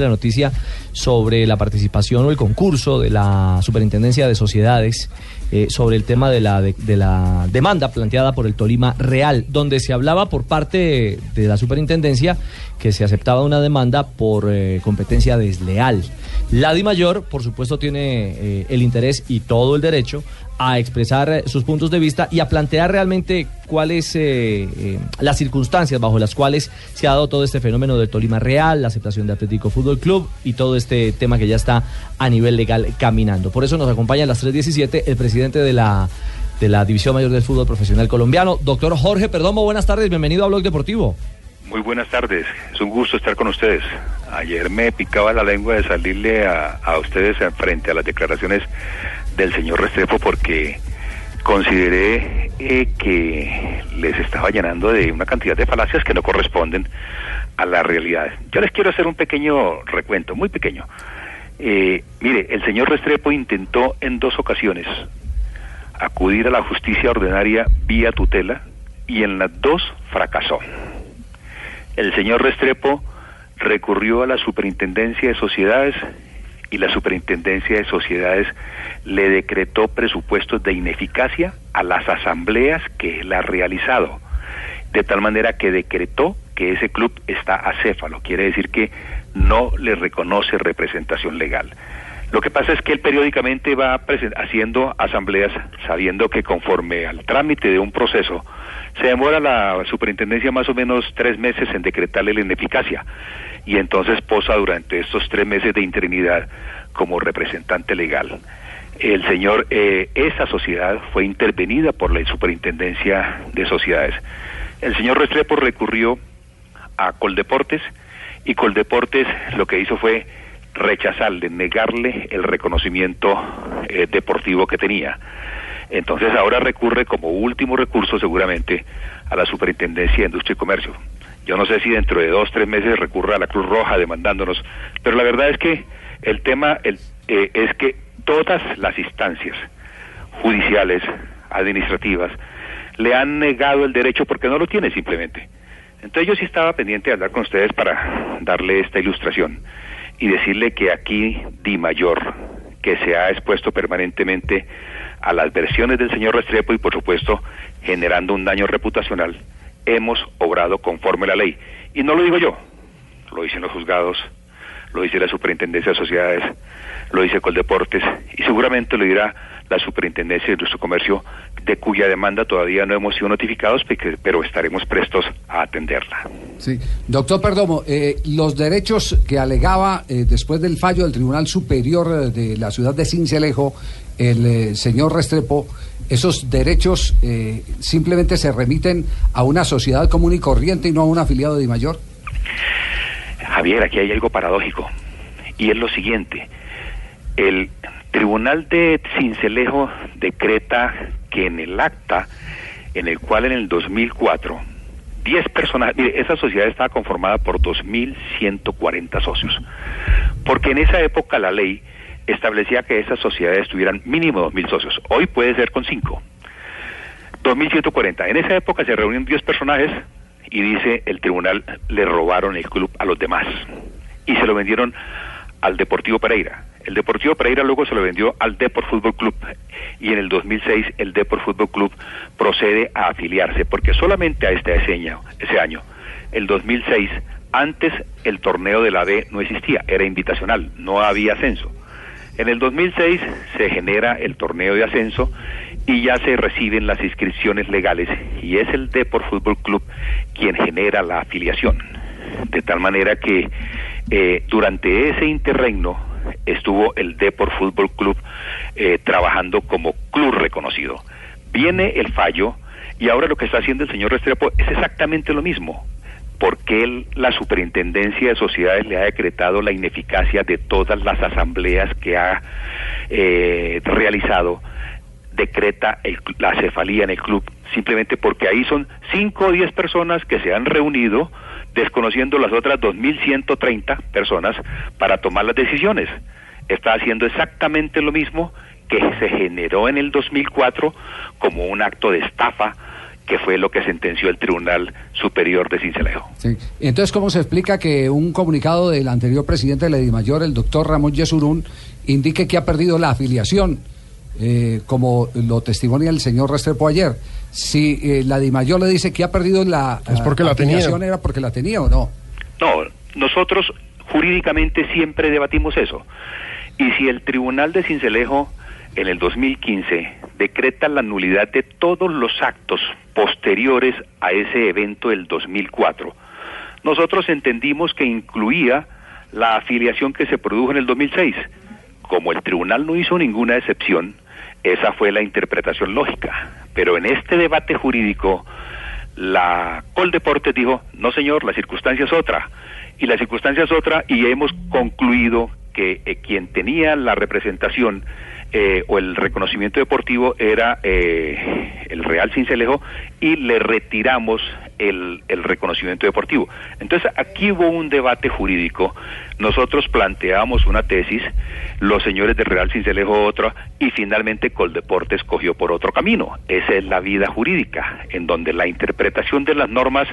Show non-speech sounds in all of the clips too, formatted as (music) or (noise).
la noticia sobre la participación o el concurso de la Superintendencia de Sociedades eh, sobre el tema de la, de, la demanda planteada por el Tolima Real, donde se hablaba por parte de, la Superintendencia que se aceptaba una demanda por eh, competencia desleal. La Di Mayor, por supuesto, tiene eh, el interés y todo el derecho a expresar eh, sus puntos de vista y a plantear realmente cuáles eh, eh, las circunstancias bajo las cuales se ha dado todo este fenómeno del Tolima Real, la aceptación de Atlético Fútbol Club y todo este tema que ya está a nivel legal caminando. Por eso nos acompaña a las 3.17 el presidente de la, de la División Mayor del Fútbol Profesional Colombiano, doctor Jorge Perdomo. Buenas tardes, bienvenido a Blog Deportivo. Muy buenas tardes, es un gusto estar con ustedes. Ayer me picaba la lengua de salirle a, a ustedes frente a las declaraciones del señor Restrepo porque consideré eh, que les estaba llenando de una cantidad de falacias que no corresponden a la realidad. Yo les quiero hacer un pequeño recuento, muy pequeño. Eh, mire, el señor Restrepo intentó en dos ocasiones acudir a la justicia ordinaria vía tutela y en las dos fracasó. El señor Restrepo recurrió a la Superintendencia de Sociedades y la Superintendencia de Sociedades le decretó presupuestos de ineficacia a las asambleas que él ha realizado, de tal manera que decretó que ese club está acéfalo, quiere decir que no le reconoce representación legal. Lo que pasa es que él periódicamente va haciendo asambleas sabiendo que conforme al trámite de un proceso se demora la superintendencia más o menos tres meses en decretarle la ineficacia y entonces posa durante estos tres meses de interinidad como representante legal. El señor, eh, esa sociedad fue intervenida por la Superintendencia de Sociedades. El señor Restrepo recurrió a Coldeportes y Coldeportes lo que hizo fue rechazarle, negarle el reconocimiento eh, deportivo que tenía. Entonces ahora recurre como último recurso seguramente a la Superintendencia de Industria y Comercio. Yo no sé si dentro de dos, tres meses recurra a la Cruz Roja demandándonos, pero la verdad es que el tema eh, es que todas las instancias judiciales, administrativas, le han negado el derecho porque no lo tiene simplemente. Entonces yo sí estaba pendiente de hablar con ustedes para darle esta ilustración y decirle que aquí Di Mayor, que se ha expuesto permanentemente a las versiones del señor Restrepo y por supuesto generando un daño reputacional, hemos obrado conforme a la ley. Y no lo digo yo, lo dicen los juzgados, lo dice la Superintendencia de Sociedades, lo dice Coldeportes y seguramente lo dirá la Superintendencia de Industria Comercio, de cuya demanda todavía no hemos sido notificados, pero estaremos prestos a atenderla. Sí, doctor Perdomo, eh, los derechos que alegaba eh, después del fallo del Tribunal Superior de la ciudad de Cincelejo, el eh, señor Restrepo, esos derechos simplemente se remiten a una sociedad común y corriente y no a un afiliado de mayor. Javier, aquí hay algo paradójico y es lo siguiente. El Tribunal de Cincelejo decreta que en el acta en el cual en el 2004 10 personas, mire, esa sociedad estaba conformada por 2.140 socios, porque en esa época la ley establecía que esas sociedades tuvieran mínimo 2.000 socios, hoy puede ser con 5. 2.140. En esa época se reunieron 10 personajes y dice el tribunal le robaron el club a los demás y se lo vendieron al Deportivo Pereira. El Deportivo Pereira luego se lo vendió al Depor Fútbol Club y en el 2006 el Depor Fútbol Club procede a afiliarse porque solamente a este año, ese año, el 2006, antes el torneo de la B no existía, era invitacional, no había ascenso. En el 2006 se genera el torneo de ascenso y ya se reciben las inscripciones legales y es el Depor Fútbol Club quien genera la afiliación. De tal manera que eh, durante ese interregno estuvo el Depor Fútbol Club eh, trabajando como club reconocido. Viene el fallo Y ahora lo que está haciendo el señor Restrepo es exactamente lo mismo. Porque él, la superintendencia de sociedades le ha decretado la ineficacia de todas las asambleas que ha eh, realizado, decreta la cefalía en el club, simplemente porque ahí son cinco o diez personas que se han reunido desconociendo las otras 2.130 personas para tomar las decisiones. Está haciendo exactamente lo mismo que se generó en el 2004 como un acto de estafa que fue lo que sentenció el Tribunal Superior de Cincelejo. Sí. Entonces, ¿cómo se explica que un comunicado del anterior presidente de la Edimayor, el doctor Ramón Yesurún, indique que ha perdido la afiliación, eh, como lo testimonia el señor Restrepo ayer? Si eh, la Dimayor le dice que ha perdido la, es porque la afiliación, ¿era porque la tenía o no? No, nosotros jurídicamente siempre debatimos eso. Y si el Tribunal de Cincelejo en el 2015 decreta la nulidad de todos los actos posteriores a ese evento del 2004. Nosotros entendimos que incluía la afiliación que se produjo en el 2006. Como el tribunal no hizo ninguna excepción, esa fue la interpretación lógica. Pero en este debate jurídico, la Coldeportes dijo, no señor, la circunstancia es otra. Y la circunstancia es otra y hemos concluido que eh, quien tenía la representación eh, o el reconocimiento deportivo era eh, el Real Cincelejo y le retiramos el, reconocimiento deportivo. Entonces aquí hubo un debate jurídico, nosotros planteamos una tesis, los señores del Real Cincelejo otra y finalmente Coldeportes cogió por otro camino. Esa es la vida jurídica, en donde la interpretación de las normas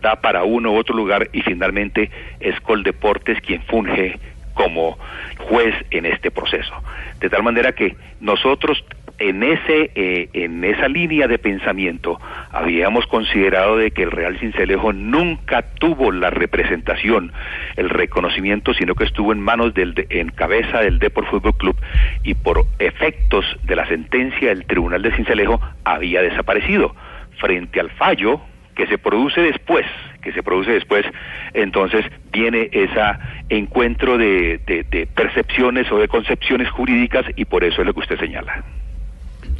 da para uno u otro lugar y finalmente es Coldeportes quien funge como juez en este proceso. De tal manera que nosotros en ese eh, en esa línea de pensamiento habíamos considerado de que el Real Cincelejo nunca tuvo la representación, el reconocimiento, sino que estuvo en manos del en cabeza del Deport Fútbol Club y por efectos de la sentencia del Tribunal de Cincelejo había desaparecido frente al fallo que se produce después, que se produce después, entonces viene ese encuentro de, percepciones o de concepciones jurídicas y por eso es lo que usted señala.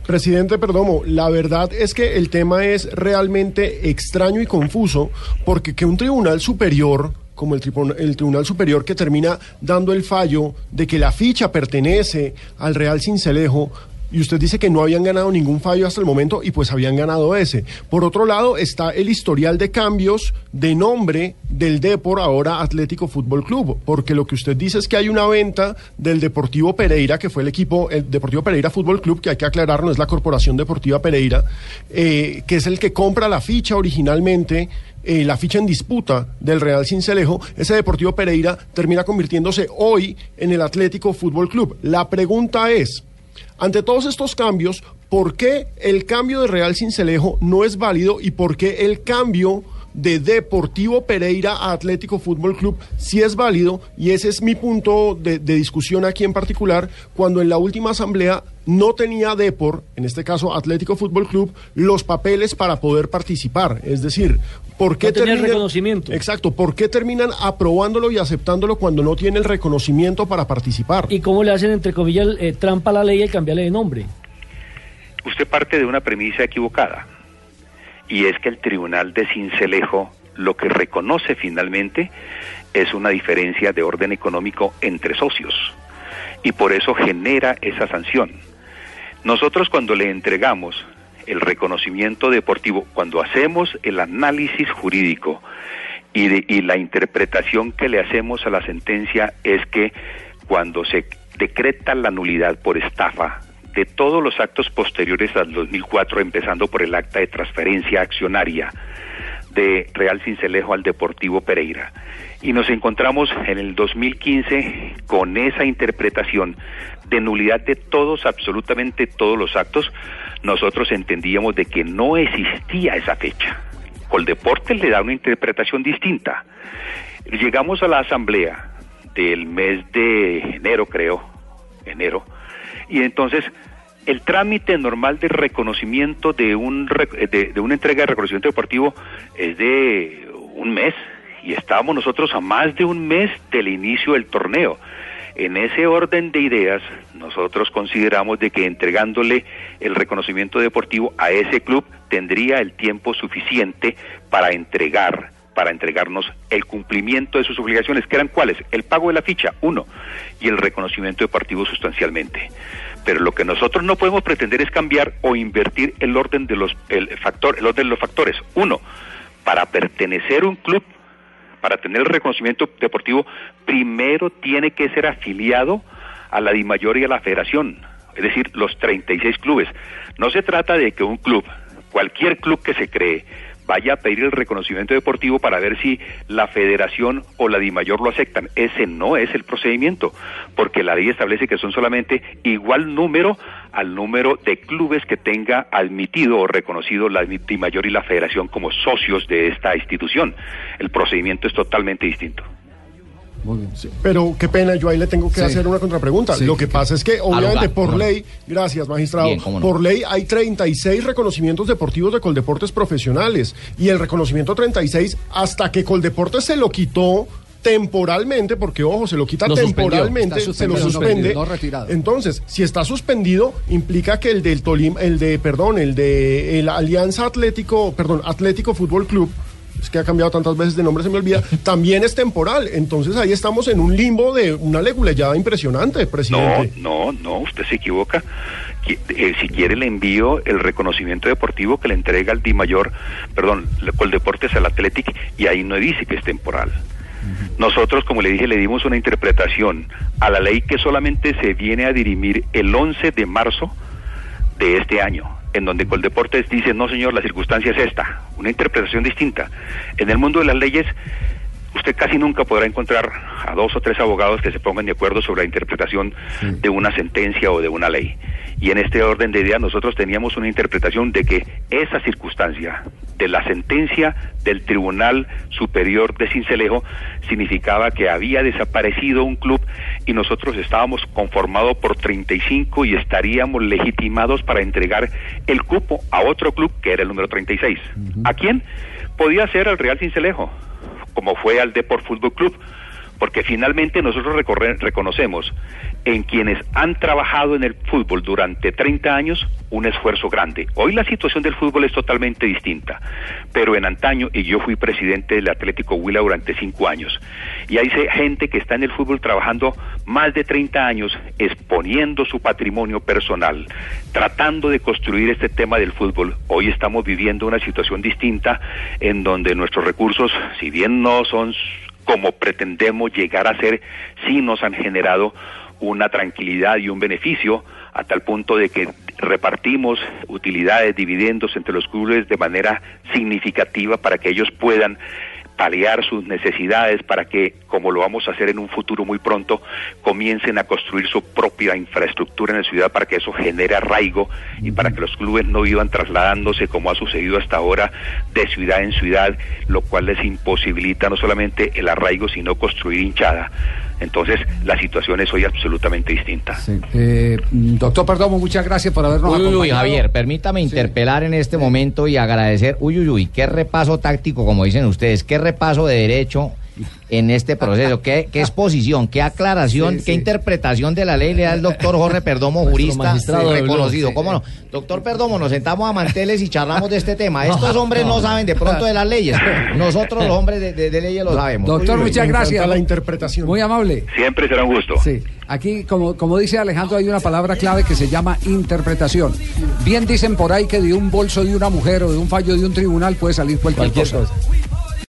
Presidente Perdomo, la verdad es que el tema es realmente extraño y confuso porque que un tribunal superior como el, el, Tribunal Superior que termina dando el fallo de que la ficha pertenece al Real Cincelejo, y usted dice que no habían ganado ningún fallo hasta el momento y pues habían ganado ese. Por otro lado está el historial de cambios de nombre del Depor ahora Atlético Fútbol Club, porque lo que usted dice es que hay una venta del Deportivo Pereira, que fue el equipo, el Deportivo Pereira Fútbol Club, que hay que aclarar, no es la Corporación Deportiva Pereira, eh, que es el que compra la ficha originalmente eh, la ficha en disputa del Real Cincelejo, ese Deportivo Pereira termina convirtiéndose hoy en el Atlético Fútbol Club. La pregunta es, ante todos estos cambios, ¿por qué el cambio de Real Cincelejo no es válido y por qué el cambio de Deportivo Pereira a Atlético Fútbol Club sí es válido? Y ese es mi punto de, discusión aquí en particular, cuando en la última asamblea no tenía Depor, en este caso Atlético Fútbol Club, los papeles para poder participar. Es decir, ¿por qué terminan, reconocimiento? Exacto, ¿por qué terminan aprobándolo y aceptándolo cuando no tiene el reconocimiento para participar? ¿Y cómo le hacen, entre comillas, eh, trampa a la ley y cambiarle de nombre? Usted parte de una premisa equivocada, y es que el Tribunal de Cincelejo lo que reconoce finalmente es una diferencia de orden económico entre socios, y por eso genera esa sanción. Nosotros cuando le entregamos el reconocimiento deportivo, cuando hacemos el análisis jurídico y, la interpretación que le hacemos a la sentencia es que cuando se decreta la nulidad por estafa de todos los actos posteriores al 2004, empezando por el acta de transferencia accionaria de Real Cincelejo al Deportivo Pereira, y nos encontramos en el 2015 con esa interpretación de nulidad de todos, absolutamente todos los actos, nosotros entendíamos de que no existía esa fecha. Coldeportes le da una interpretación distinta. Llegamos a la asamblea del mes de enero, creo, enero, y entonces el trámite normal de reconocimiento de, un, de, de una entrega de reconocimiento deportivo es de un mes, y estábamos nosotros a más de un mes del inicio del torneo. En ese orden de ideas, nosotros consideramos de que entregándole el reconocimiento deportivo a ese club tendría el tiempo suficiente para entregar para entregarnos el cumplimiento de sus obligaciones, que eran cuáles? El pago de la ficha, uno, y el reconocimiento deportivo sustancialmente. Pero lo que nosotros no podemos pretender es cambiar o invertir el orden de los el factor, el orden de los factores. Uno, para pertenecer a un club, para tener el reconocimiento deportivo, primero tiene que ser afiliado a la DIMAYOR y a la Federación, es decir, los 36 clubes. No se trata de que un club, cualquier club que se cree, vaya a pedir el reconocimiento deportivo para ver si la federación o la DIMAYOR lo aceptan. Ese no es el procedimiento, porque la ley establece que son solamente igual número al número de clubes que tenga admitido o reconocido la DIMAYOR y la federación como socios de esta institución. El procedimiento es totalmente distinto. Muy bien. pero qué pena, yo ahí le tengo que hacer una contrapregunta. Lo que pasa es que, obviamente, por ley, gracias, magistrado, por ley hay 36 reconocimientos deportivos de Coldeportes profesionales. Y el reconocimiento 36, hasta que Coldeportes se lo quitó temporalmente, porque ojo, se lo quita temporalmente, se lo suspende. Entonces, si está suspendido, implica que el del Tolima, el de, perdón, el de el Alianza Atlético, perdón, Atlético Fútbol Club, es que ha cambiado tantas veces de nombre, se me olvida, (laughs) también es temporal. Entonces ahí estamos en un limbo de una leguleyada impresionante, presidente. No, no, no, usted se equivoca. Eh, si quiere le envío el reconocimiento deportivo que le entrega el Di Mayor, perdón, Coldeportes al Athletic y ahí no dice que es temporal. Nosotros, como le dije, le dimos una interpretación a la ley que solamente se viene a dirimir el 11 de marzo de este año en donde Coldeportes dice, no señor, la circunstancia es esta, una interpretación distinta. En el mundo de las leyes, usted casi nunca podrá encontrar a dos o tres abogados que se pongan de acuerdo sobre la interpretación de una sentencia o de una ley. Y en este orden de ideas nosotros teníamos una interpretación de que esa circunstancia de la sentencia del Tribunal Superior de Cincelejo significaba que había desaparecido un club y nosotros estábamos conformados por 35 y estaríamos legitimados para entregar el cupo a otro club que era el número 36. ¿A quién? Podía ser al Real Cincelejo, como fue al Deport Fútbol Club porque finalmente nosotros reconocemos en quienes han trabajado en el fútbol durante 30 años un esfuerzo grande. Hoy la situación del fútbol es totalmente distinta, pero en antaño, y yo fui presidente del Atlético Huila durante cinco años, y hay gente que está en el fútbol trabajando más de 30 años, exponiendo su patrimonio personal, tratando de construir este tema del fútbol. Hoy estamos viviendo una situación distinta en donde nuestros recursos, si bien no son como pretendemos llegar a ser, sí nos han generado una tranquilidad y un beneficio a tal punto de que repartimos utilidades, dividendos entre los clubes de manera significativa para que ellos puedan paliar sus necesidades para que, como lo vamos a hacer en un futuro muy pronto, comiencen a construir su propia infraestructura en la ciudad para que eso genere arraigo y para que los clubes no iban trasladándose como ha sucedido hasta ahora de ciudad en ciudad, lo cual les imposibilita no solamente el arraigo, sino construir hinchada. Entonces, la situación es hoy absolutamente distinta. Eh, doctor Perdomo, muchas gracias por habernos uy, Uy, Javier, permítame interpelar en este momento y agradecer. Uy, uy, uy, qué repaso táctico, como dicen ustedes, qué repaso de derecho en este proceso. ¿Qué, qué exposición, qué aclaración, qué interpretación de la ley le da el doctor Jorge Perdomo, jurista reconocido? ¿Cómo no? Doctor Perdomo, nos sentamos a manteles y charlamos de este tema. Estos hombres no saben de pronto de las leyes. Nosotros los hombres de, leyes lo sabemos. Doctor, muchas gracias. la interpretación. Muy amable. Siempre será un gusto. Sí. Aquí, como, como dice Alejandro, hay una palabra clave que se llama interpretación. Bien dicen por ahí que de un bolso de una mujer o de un fallo de un tribunal puede salir cualquier, cosa.